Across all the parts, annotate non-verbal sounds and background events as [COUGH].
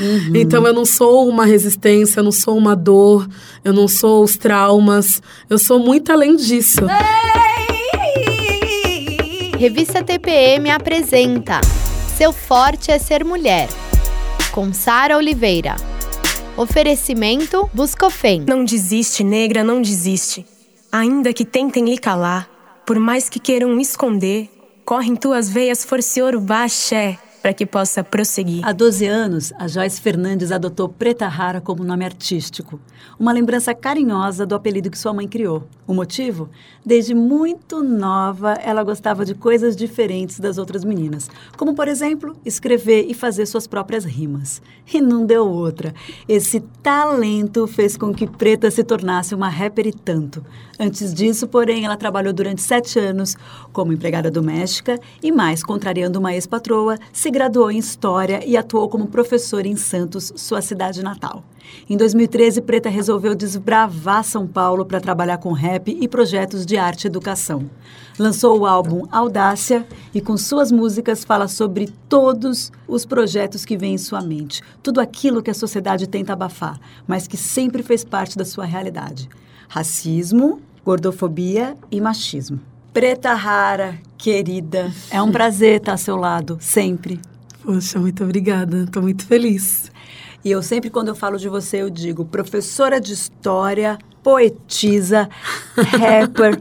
Uhum. Então eu não sou uma resistência, eu não sou uma dor, eu não sou os traumas, eu sou muito além disso. Revista TPM apresenta Seu Forte é Ser Mulher, com Sara Oliveira. Oferecimento Buscofem. Não desiste, negra, não desiste. Ainda que tentem lhe calar, por mais que queiram esconder, corre em tuas veias força ouro baxé para que possa prosseguir. Há 12 anos, a Joyce Fernandes adotou Preta Rara como nome artístico, uma lembrança carinhosa do apelido que sua mãe criou. O motivo? Desde muito nova, ela gostava de coisas diferentes das outras meninas, como, por exemplo, escrever e fazer suas próprias rimas. E não deu outra. Esse talento fez com que Preta se tornasse uma rapper e tanto. Antes disso, porém, ela trabalhou durante sete anos como empregada doméstica e, mais contrariando uma ex-patroa, se graduou em História e atuou como professora em Santos, sua cidade natal. Em 2013, Preta resolveu desbravar São Paulo para trabalhar com rap e projetos de arte e educação. Lançou o álbum Audácia e, com suas músicas, fala sobre todos os projetos que vêm em sua mente, tudo aquilo que a sociedade tenta abafar, mas que sempre fez parte da sua realidade: racismo, gordofobia e machismo. Preta Rara, querida, é um prazer estar ao seu lado, sempre. Poxa, muito obrigada. Estou muito feliz. E eu sempre, quando eu falo de você, eu digo professora de história, poetisa, rapper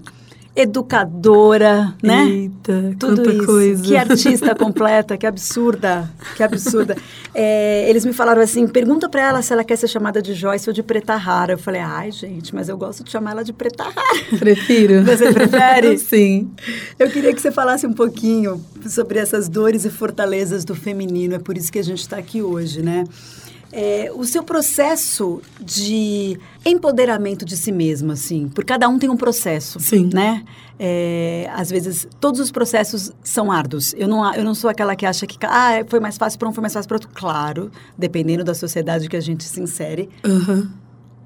educadora, né? Eita, Tudo isso. Coisa. Que artista completa, que absurda, que absurda. É, eles me falaram assim, pergunta para ela se ela quer ser chamada de Joyce ou de Preta Rara. Eu falei, ai, gente, mas eu gosto de chamar ela de Preta Rara. Prefiro. [LAUGHS] Você prefere? [LAUGHS] Sim. Eu queria que você falasse um pouquinho sobre essas dores e fortalezas do feminino. É por isso que a gente está aqui hoje, né? É, o seu processo de empoderamento de si mesmo, assim, por cada um tem um processo, Sim. né? É, às vezes, todos os processos são árduos. Eu não, eu não sou aquela que acha que ah, foi mais fácil para um, foi mais fácil para outro. Claro, dependendo da sociedade que a gente se insere. Uhum.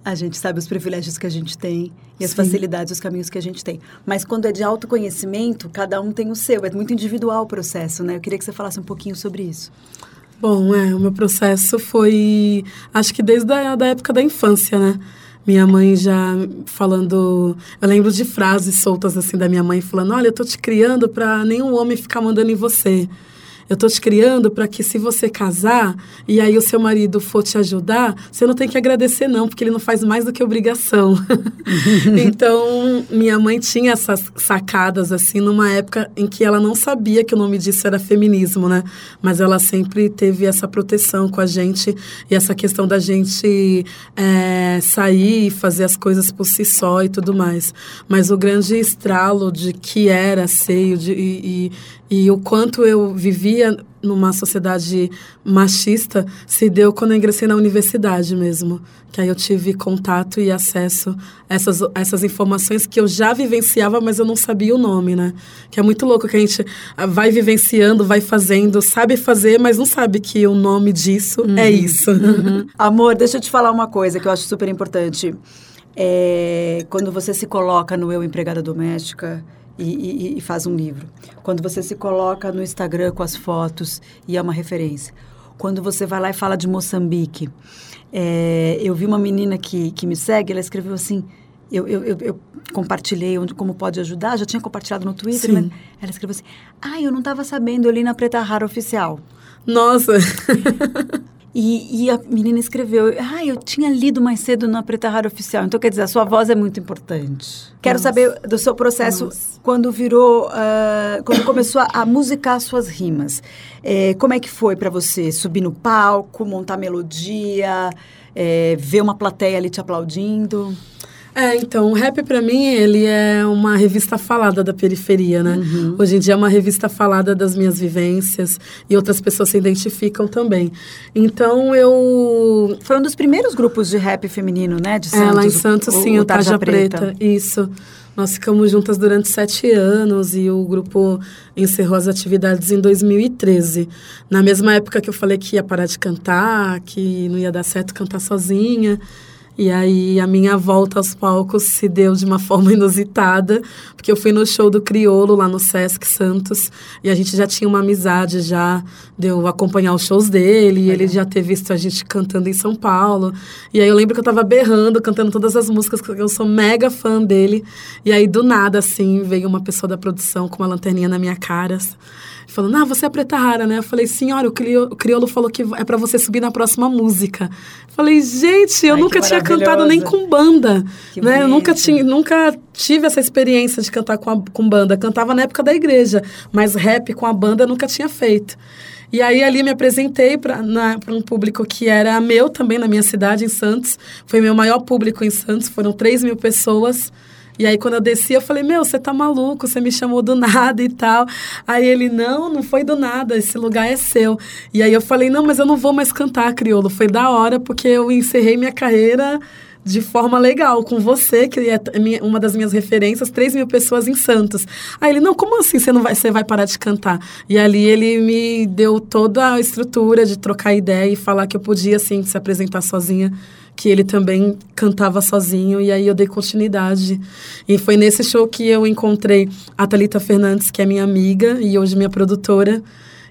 A gente sabe os privilégios que a gente tem e as Sim. facilidades, os caminhos que a gente tem. Mas quando é de autoconhecimento, cada um tem o seu. É muito individual o processo, né? Eu queria que você falasse um pouquinho sobre isso. Bom, é, o meu processo foi, acho que desde a da época da infância, né? Minha mãe já falando, eu lembro de frases soltas assim da minha mãe falando: "Olha, eu tô te criando para nenhum homem ficar mandando em você". Eu tô te criando para que se você casar e aí o seu marido for te ajudar, você não tem que agradecer não, porque ele não faz mais do que obrigação. [LAUGHS] então, minha mãe tinha essas sacadas assim numa época em que ela não sabia que o nome disso era feminismo, né? Mas ela sempre teve essa proteção com a gente e essa questão da gente é, sair e fazer as coisas por si só e tudo mais. Mas o grande estralo de que era seio de, e, e o quanto eu vivia numa sociedade machista se deu quando eu ingressei na universidade mesmo. Que aí eu tive contato e acesso a essas, a essas informações que eu já vivenciava, mas eu não sabia o nome, né? Que é muito louco que a gente vai vivenciando, vai fazendo, sabe fazer, mas não sabe que o nome disso é uhum. é isso. Uhum. [LAUGHS] Amor, deixa eu te falar uma coisa que eu acho super importante. É, quando você se coloca no eu empregada doméstica e, e, e, faz um livro. Quando você se coloca no Instagram com as fotos e é uma referência. Quando você vai lá e fala de Moçambique. É, eu vi uma menina que, que me segue, ela escreveu assim. Eu, eu, eu, eu compartilhei onde, como pode ajudar, já tinha compartilhado no Twitter, Sim. mas ela escreveu assim: Ah, eu não estava sabendo, eu li na Preta Rara Oficial. Nossa! [LAUGHS] E, e, a menina escreveu, ah, eu tinha lido mais cedo na Preta Rara Oficial. Então, quer dizer, a sua voz é muito importante. Quero Nossa. saber do seu processo Nossa. quando virou, uh, quando começou a, a musicar suas rimas. É, como é que foi para você subir no palco, montar melodia, é, ver uma plateia ali te aplaudindo? É, então, o rap para mim, ele é uma revista falada da periferia, né? Uhum. Hoje em dia é uma revista falada das minhas vivências e outras pessoas se identificam também. Então, eu... Foi um dos primeiros grupos de rap feminino, né? De Santos. É, lá em Santos, o, sim, o, o Tarja, Tarja Preta. Preta. Isso. Nós ficamos juntas durante sete anos e o grupo encerrou as atividades em 2013. Na mesma época que eu falei que ia parar de cantar, que não ia dar certo cantar sozinha. E aí a minha volta aos palcos se deu de uma [LAUGHS] forma inusitada, porque eu fui no show do Criolo lá no Sesc Santos e a gente já tinha uma amizade já, deu acompanhar os shows dele, e ele já ter visto a gente cantando em São Paulo. E aí eu lembro que eu tava berrando, cantando todas as músicas, que eu sou mega fã dele. E aí do nada assim, veio uma pessoa da produção com uma lanterninha na minha cara falando, ah, você é preta rara, né? Eu falei, senhora, o crioulo, o crioulo falou que é para você subir na próxima música. Eu falei, gente, eu Ai, nunca tinha cantado nem com banda, que né? Eu nunca, tinha, nunca tive essa experiência de cantar com, a, com banda. Cantava na época da igreja, mas rap com a banda nunca tinha feito. E aí ali me apresentei para um público que era meu também na minha cidade, em Santos. Foi meu maior público em Santos, foram 3 mil pessoas. E aí, quando eu desci, eu falei, meu, você tá maluco, você me chamou do nada e tal. Aí ele, não, não foi do nada, esse lugar é seu. E aí eu falei, não, mas eu não vou mais cantar crioulo. Foi da hora, porque eu encerrei minha carreira de forma legal com você, que é uma das minhas referências, 3 mil pessoas em Santos. Aí ele, não, como assim você não vai, você vai parar de cantar? E ali ele me deu toda a estrutura de trocar ideia e falar que eu podia, assim, se apresentar sozinha que ele também cantava sozinho e aí eu dei continuidade. E foi nesse show que eu encontrei a Talita Fernandes, que é minha amiga e hoje minha produtora,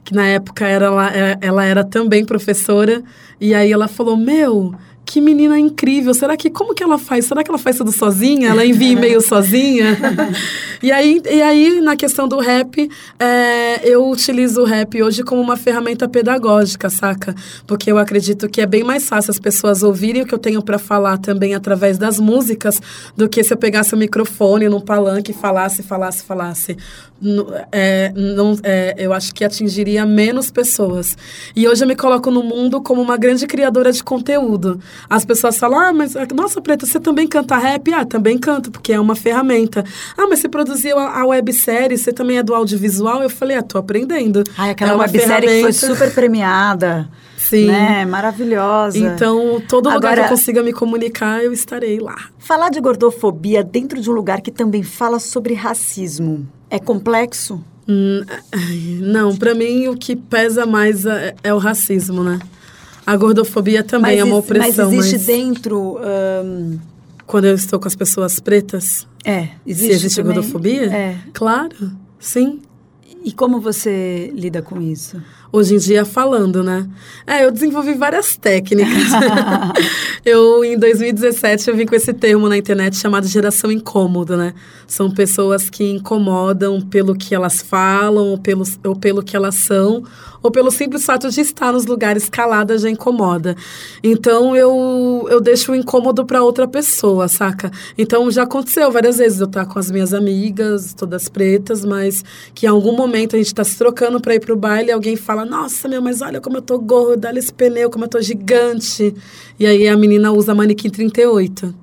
que na época era, é, ela era também professora, e aí ela falou: "Meu, que menina incrível. Será que como que ela faz? Será que ela faz tudo sozinha? Ela envia e-mail [LAUGHS] sozinha? e, aí, e aí, na questão do rap, é, eu utilizo o rap hoje como uma ferramenta pedagógica, saca? Porque eu acredito que é bem mais fácil as pessoas ouvirem o que eu tenho para falar também através das músicas do que se eu pegasse o microfone num palanque e falasse, falasse, falasse é, não, é, eu acho que atingiria menos pessoas. E hoje eu me coloco no mundo como uma grande criadora de conteúdo. As pessoas falam, ah, mas, nossa, Preta, você também canta rap? Ah, também canto, porque é uma ferramenta. Ah, mas você produziu a, a websérie, você também é do audiovisual? Eu falei, ah, tô aprendendo. Ai, aquela é websérie que foi super premiada. Sim. Né? Maravilhosa. Então, todo Agora, lugar que eu consiga me comunicar, eu estarei lá. Falar de gordofobia dentro de um lugar que também fala sobre racismo é complexo? Hum, não, para mim o que pesa mais é, é, o racismo, né? A gordofobia também mas é uma opressão. Mas existe mas... dentro. Quando eu estou com as pessoas pretas? É. Existe Se existe também? gordofobia? É. Claro, sim. E como você lida com isso? hoje em dia falando, né? É, eu desenvolvi várias técnicas. [LAUGHS] eu, em 2017, eu vim com esse termo na internet chamado geração incômoda, né? São pessoas que incomodam pelo que elas falam, ou pelo, ou pelo que elas são, ou pelo simples fato de estar nos lugares caladas já incomoda. Então, eu, eu deixo o incômodo para outra pessoa, saca? Então, já aconteceu várias vezes eu estar com as minhas amigas, todas pretas, mas que em algum momento a gente está se trocando para ir pro baile e alguém fala fala, nossa, meu, mas olha como eu tô gorda, olha esse pneu, como eu tô gigante. E aí a menina usa manequim 38,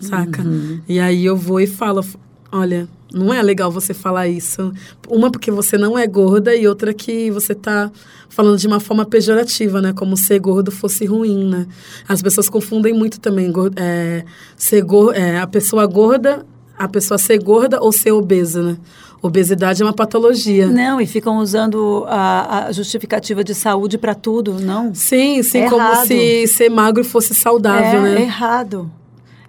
saca? Uhum. E aí eu vou e falo, olha, não é legal você falar isso. Uma porque você não é gorda e outra que você tá falando de uma forma pejorativa, né? Como ser gordo fosse ruim, né? As pessoas confundem muito também é, ser go é, a pessoa gorda, a pessoa ser gorda ou ser obesa, né? Obesidade é uma patologia. Não, e ficam usando a, a justificativa de saúde para tudo, não? Sim, sim, é como errado. se ser magro fosse saudável, é, né? É errado.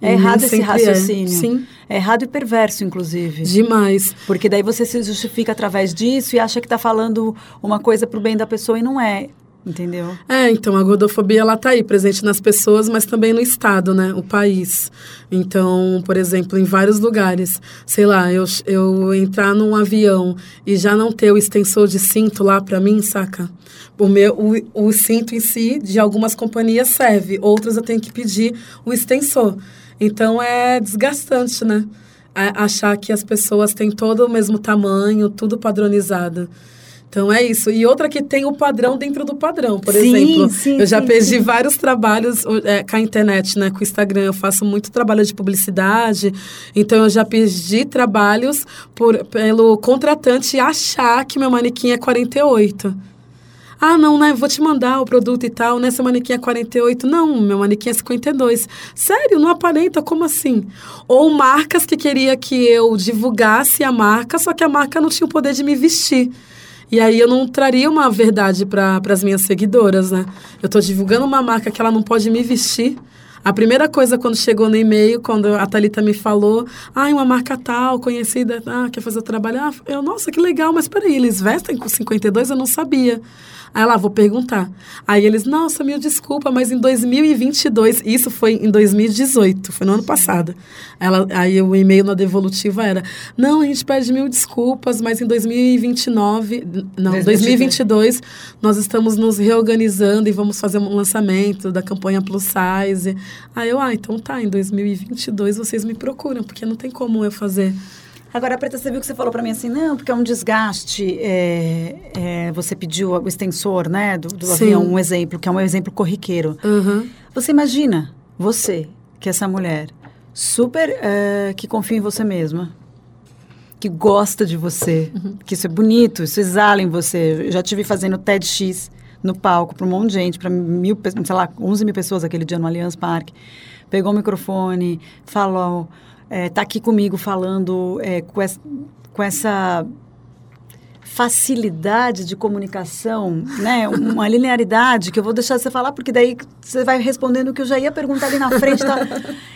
É errado esse é. raciocínio. É. Sim. É errado e perverso, inclusive. Demais. Porque daí você se justifica através disso e acha que está falando uma coisa para o bem da pessoa e não é. Entendeu? É, então a gordofobia ela tá aí presente nas pessoas, mas também no estado, né? O país. Então, por exemplo, em vários lugares, sei lá, eu, eu entrar num avião e já não ter o extensor de cinto lá para mim, saca? O meu o, o cinto em si de algumas companhias serve, outras eu tenho que pedir o extensor. Então é desgastante, né? achar que as pessoas têm todo o mesmo tamanho, tudo padronizado. Então é isso. E outra que tem o padrão dentro do padrão. Por sim, exemplo, sim, eu já sim, perdi vários trabalhos é, com a internet, né? Com o Instagram. Eu faço muito trabalho de publicidade. Então eu já perdi trabalhos por, pelo contratante achar que meu manequim é 48. Ah, não, né? Vou te mandar o produto e tal. Nessa manequim é 48. Não, meu manequim é 52. Sério, não aparenta? Como assim? Ou marcas que queria que eu divulgasse a marca, só que a marca não tinha o poder de me vestir. E aí eu não traria uma verdade para as minhas seguidoras, né? Eu estou divulgando uma marca que ela não pode me vestir. A primeira coisa quando chegou no e-mail, quando a Thalita me falou, ah, uma marca tal, conhecida, ah, quer fazer o trabalho. Ah, eu, nossa, que legal, mas peraí, eles vestem com 52? Eu não sabia. Aí ela, ah, vou perguntar. Aí eles, nossa, mil desculpa, mas em 2022, isso foi em 2018, foi no ano passado. Ela, aí o e-mail na devolutiva era, não, a gente pede mil desculpas, mas em 2029, não, 2022, 2022 nós estamos nos reorganizando e vamos fazer um lançamento da campanha Plus Size. Aí eu, ah, então tá, em 2022 vocês me procuram, porque não tem como eu fazer Agora, Preta, você viu que você falou para mim assim, não, porque é um desgaste. É, é, você pediu o extensor, né, do, do avião, um exemplo, que é um exemplo corriqueiro. Uhum. Você imagina, você, que é essa mulher, super é, que confia em você mesma, que gosta de você, uhum. que isso é bonito, isso exala em você. Eu já tive fazendo TEDx no palco para um monte de gente, para mil, sei lá, 11 mil pessoas aquele dia no Allianz Parque. Pegou o microfone, falou é, tá aqui comigo falando é, com, essa, com essa facilidade de comunicação, né? Uma linearidade que eu vou deixar você falar, porque daí você vai respondendo o que eu já ia perguntar ali na frente. Tá?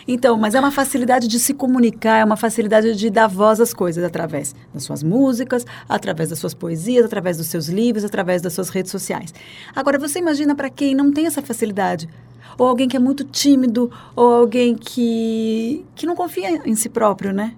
Então, mas é uma facilidade de se comunicar, é uma facilidade de dar voz às coisas através das suas músicas, através das suas poesias, através dos seus livros, através das suas redes sociais. Agora, você imagina para quem não tem essa facilidade ou alguém que é muito tímido, ou alguém que, que não confia em si próprio, né?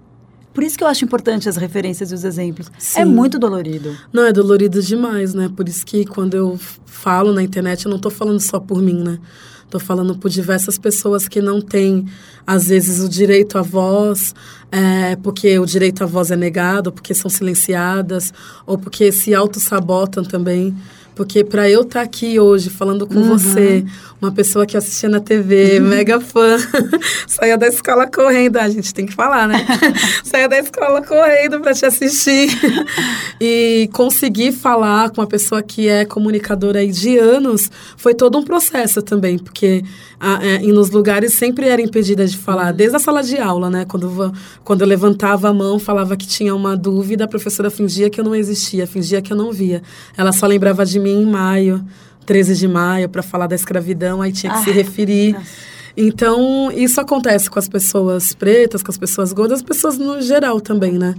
Por isso que eu acho importante as referências e os exemplos. É Sim. É muito dolorido. Não, é dolorido demais, né? Por isso que quando eu falo na internet, eu não estou falando só por mim, né? Estou falando por diversas pessoas que não têm, às vezes, o direito à voz, é, porque o direito à voz é negado, porque são silenciadas, ou porque se auto-sabotam também. Porque para eu estar tá aqui hoje falando com uhum. você, uma pessoa que assistia na TV, uhum. mega fã, [LAUGHS] saia da escola correndo, a gente tem que falar, né? [LAUGHS] saia da escola correndo para te assistir. [LAUGHS] e conseguir falar com uma pessoa que é comunicadora aí de anos foi todo um processo também, porque a, é, nos lugares sempre era impedida de falar, desde a sala de aula, né? Quando, quando eu levantava a mão, falava que tinha uma dúvida, a professora fingia que eu não existia, fingia que eu não via. Ela só lembrava de mim mim em maio, 13 de maio, para falar da escravidão, aí tinha que ah, se referir. Nossa. Então, isso acontece com as pessoas pretas, com as pessoas gordas, as pessoas no geral também, né?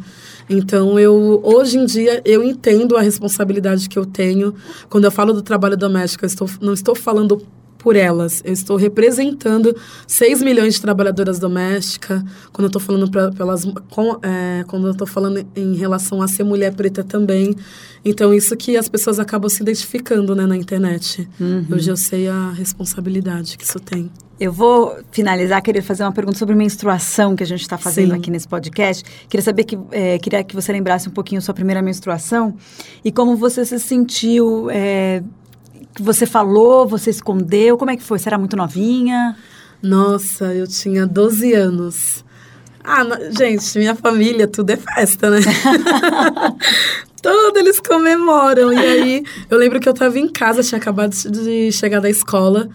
Então, eu hoje em dia eu entendo a responsabilidade que eu tenho. Quando eu falo do trabalho doméstico, eu estou, não estou falando por elas. Eu estou representando 6 milhões de trabalhadoras domésticas. Quando eu estou falando pra, pelas, com, é, quando eu estou falando em relação a ser mulher preta também. Então, isso que as pessoas acabam se identificando né, na internet. Uhum. Hoje eu sei a responsabilidade que isso tem. Eu vou finalizar, queria fazer uma pergunta sobre menstruação que a gente está fazendo Sim. aqui nesse podcast. Queria saber que é, queria que você lembrasse um pouquinho sua primeira menstruação e como você se sentiu é, que você falou, você escondeu? Como é que foi? Você era muito novinha? Nossa, eu tinha 12 anos. Ah, gente, minha família, tudo é festa, né? [LAUGHS] tudo eles comemoram. E aí, eu lembro que eu tava em casa, tinha acabado de chegar da escola.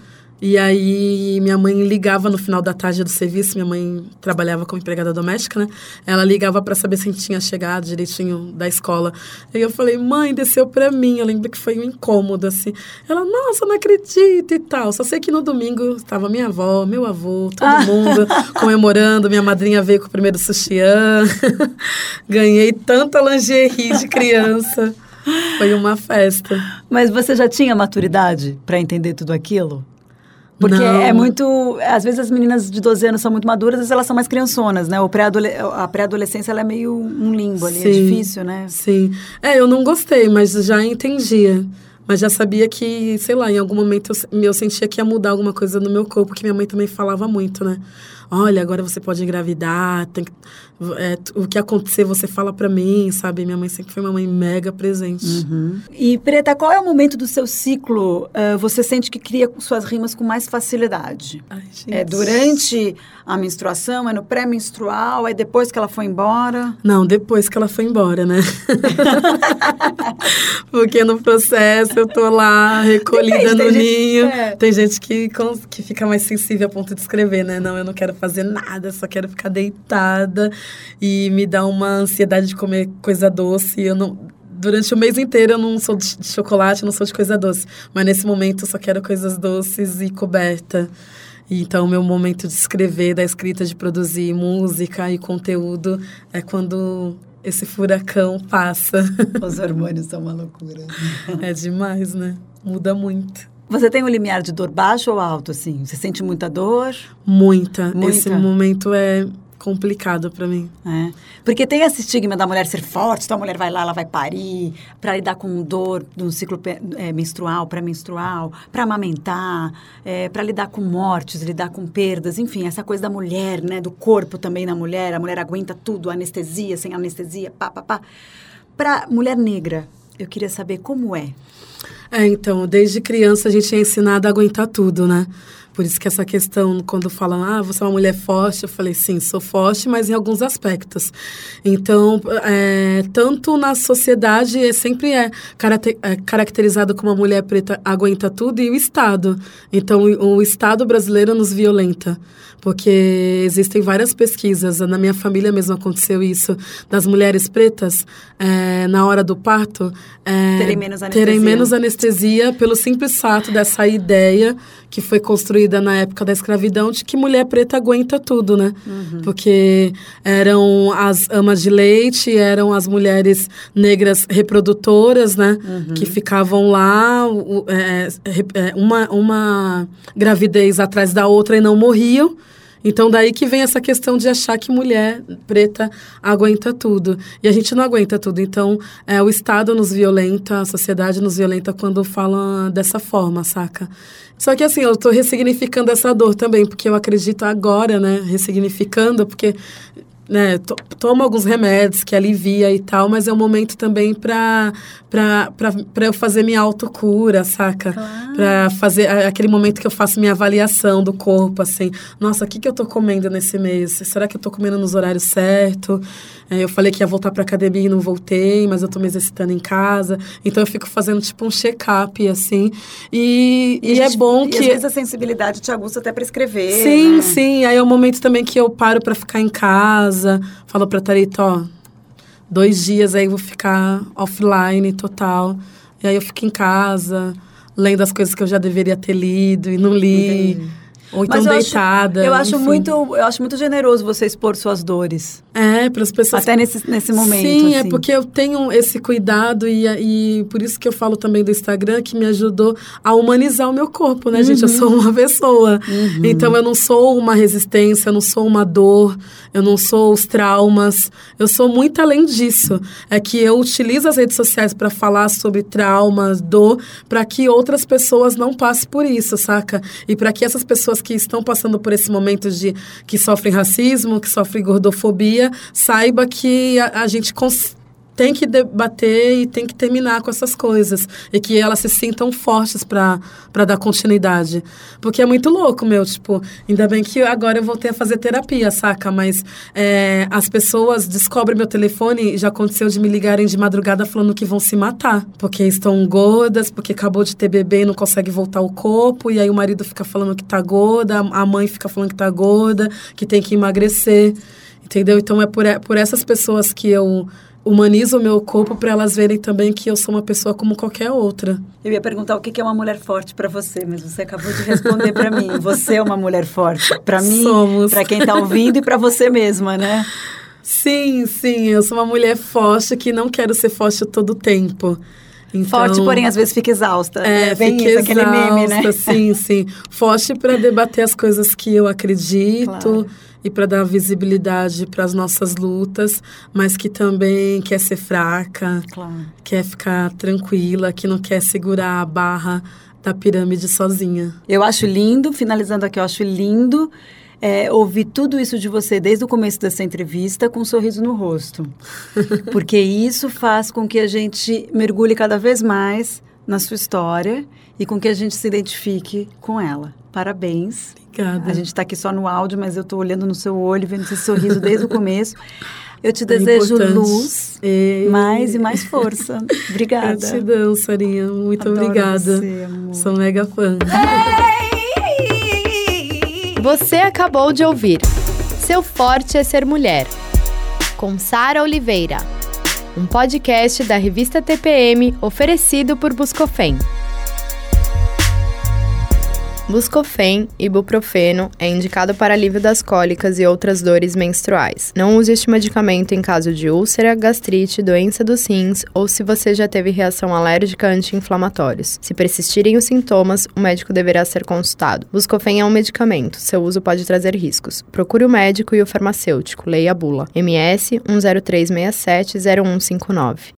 E aí minha mãe ligava no final da tarde do serviço, minha mãe trabalhava como empregada doméstica, né? Ela ligava para saber se a gente tinha chegado direitinho da escola. E eu falei, mãe, desceu para mim. Eu lembro que foi um incômodo, assim. Ela, nossa, não acredito e tal. Só sei que no domingo estava minha avó, meu avô, todo ah. mundo [LAUGHS] comemorando. Minha madrinha veio com o primeiro sutiã. [LAUGHS] Ganhei tanta lingerie de criança. Foi uma festa. Mas você já tinha maturidade para entender tudo aquilo? Porque não. é muito. Às vezes as meninas de 12 anos são muito maduras, às vezes elas são mais criançonas, né? O pré a pré-adolescência ela é meio um limbo ali, é sim, é difícil, né? Sim. É, eu não gostei, mas já entendia. Mas já sabia que, sei lá, em algum momento eu, eu sentia que ia mudar alguma coisa no meu corpo, que minha mãe também falava muito, né? Olha, agora você pode engravidar, tem que é, o que acontecer você fala para mim, sabe? Minha mãe sempre foi uma mãe mega presente. Uhum. E Preta, qual é o momento do seu ciclo uh, você sente que cria suas rimas com mais facilidade? Ai, é durante a menstruação, é no pré-menstrual, é depois que ela foi embora? Não, depois que ela foi embora, né? [LAUGHS] Porque no processo eu tô lá recolhida Depende, no ninho. Gente, é. Tem gente que, que fica mais sensível a ponto de escrever, né? Não, eu não quero fazer nada, só quero ficar deitada e me dá uma ansiedade de comer coisa doce. Eu não, durante o mês inteiro eu não sou de chocolate, não sou de coisa doce. Mas nesse momento eu só quero coisas doces e coberta. Então, meu momento de escrever, da escrita, de produzir música e conteúdo é quando esse furacão passa. Os hormônios são uma loucura. [LAUGHS] é demais, né? Muda muito. Você tem um limiar de dor baixo ou alto, assim? Você sente muita dor? Muita. muita. Esse momento é complicado para mim. É. Porque tem esse estigma da mulher ser forte, então a mulher vai lá, ela vai parir, para lidar com dor do ciclo é, menstrual, pré-menstrual, para amamentar, é, para lidar com mortes, lidar com perdas, enfim, essa coisa da mulher, né, do corpo também na mulher, a mulher aguenta tudo, anestesia, sem anestesia, pá, pá, pá. Para mulher negra, eu queria saber como é. É, então, desde criança a gente é ensinado a aguentar tudo, né? Por isso que essa questão, quando falam, ah, você é uma mulher forte, eu falei, sim, sou forte, mas em alguns aspectos. Então, é, tanto na sociedade, é, sempre é, é caracterizado como uma mulher preta aguenta tudo, e o Estado. Então, o, o Estado brasileiro nos violenta porque existem várias pesquisas. Na minha família mesmo aconteceu isso, das mulheres pretas, é, na hora do parto, é, terem, menos anestesia. terem menos anestesia pelo simples fato dessa ideia que foi construída na época da escravidão de que mulher preta aguenta tudo, né? Uhum. Porque eram as amas de leite, eram as mulheres negras reprodutoras, né? Uhum. Que ficavam lá, é, é, uma, uma gravidez atrás da outra e não morriam. Então, daí que vem essa questão de achar que mulher preta aguenta tudo. E a gente não aguenta tudo. Então, é, o Estado nos violenta, a sociedade nos violenta quando fala dessa forma, saca? Só que assim, eu estou ressignificando essa dor também, porque eu acredito agora, né? Ressignificando, porque né, to, tomo alguns remédios que alivia e tal, mas é um momento também para para eu fazer minha autocura, saca? Claro. Para fazer aquele momento que eu faço minha avaliação do corpo, assim, nossa, o que, que eu tô comendo nesse mês? Será que eu tô comendo nos horários certos? É, eu falei que ia voltar pra academia e não voltei, mas eu tô me exercitando em casa. Então eu fico fazendo tipo um check-up, assim. E, e, e é bom e que. Às vezes a sensibilidade te aguça até pra escrever. Sim, né? sim. Aí é o momento também que eu paro para ficar em casa, falo pra Tarita, ó, dois dias aí eu vou ficar offline total. E aí eu fico em casa, lendo as coisas que eu já deveria ter lido e não li. Entendi. Ou então eu deitada. Acho, eu, acho muito, eu acho muito generoso você expor suas dores. É, para as pessoas. Até nesse, nesse momento. Sim, é assim. é porque eu tenho esse cuidado e, e por isso que eu falo também do Instagram, que me ajudou a humanizar o meu corpo, né, uhum. gente? Eu sou uhum. uma pessoa. Uhum. Então eu não sou uma resistência, eu não sou uma dor, eu não sou os traumas. Eu sou muito além disso. É que eu utilizo as redes sociais para falar sobre traumas, dor, para que outras pessoas não passem por isso, saca? E para que essas pessoas que estão passando por esse momento de que sofrem racismo, que sofrem gordofobia, saiba que a, a gente consegue tem que debater e tem que terminar com essas coisas. E que elas se sintam fortes para dar continuidade. Porque é muito louco, meu. Tipo, ainda bem que agora eu voltei a fazer terapia, saca? Mas é, as pessoas descobrem meu telefone. Já aconteceu de me ligarem de madrugada falando que vão se matar. Porque estão gordas, porque acabou de ter bebê e não consegue voltar ao corpo. E aí o marido fica falando que tá gorda, a mãe fica falando que tá gorda, que tem que emagrecer. Entendeu? Então é por, por essas pessoas que eu humanizo o meu corpo para elas verem também que eu sou uma pessoa como qualquer outra. Eu ia perguntar o que é uma mulher forte para você, mas você acabou de responder para mim. Você é uma mulher forte para mim, para quem está ouvindo e para você mesma, né? Sim, sim, eu sou uma mulher forte que não quero ser forte todo o tempo. Então, Forte, porém, às vezes fica exausta. É, é bem isso, exausta, aquele meme, né? Sim, sim. Forte para debater as coisas que eu acredito. Claro e para dar visibilidade para as nossas lutas, mas que também quer ser fraca, claro. quer ficar tranquila, que não quer segurar a barra da pirâmide sozinha. Eu acho lindo, finalizando aqui, eu acho lindo é, ouvir tudo isso de você desde o começo dessa entrevista com um sorriso no rosto. [LAUGHS] Porque isso faz com que a gente mergulhe cada vez mais na sua história e com que a gente se identifique com ela. Parabéns. Obrigada. A gente está aqui só no áudio, mas eu estou olhando no seu olho, vendo esse sorriso desde o começo. Eu te [LAUGHS] é desejo importante. luz, e... mais e mais força. Obrigada. Gratidão, Sarinha. Muito Adoro obrigada. Você, Sou mega fã. Você acabou de ouvir Seu Forte é Ser Mulher, com Sara Oliveira. Um podcast da revista TPM oferecido por Buscofem. Buscofen, ibuprofeno, é indicado para alívio das cólicas e outras dores menstruais. Não use este medicamento em caso de úlcera, gastrite, doença dos rins ou se você já teve reação alérgica a anti-inflamatórios. Se persistirem os sintomas, o médico deverá ser consultado. Buscofen é um medicamento, seu uso pode trazer riscos. Procure o médico e o farmacêutico, leia a bula. MS 103670159.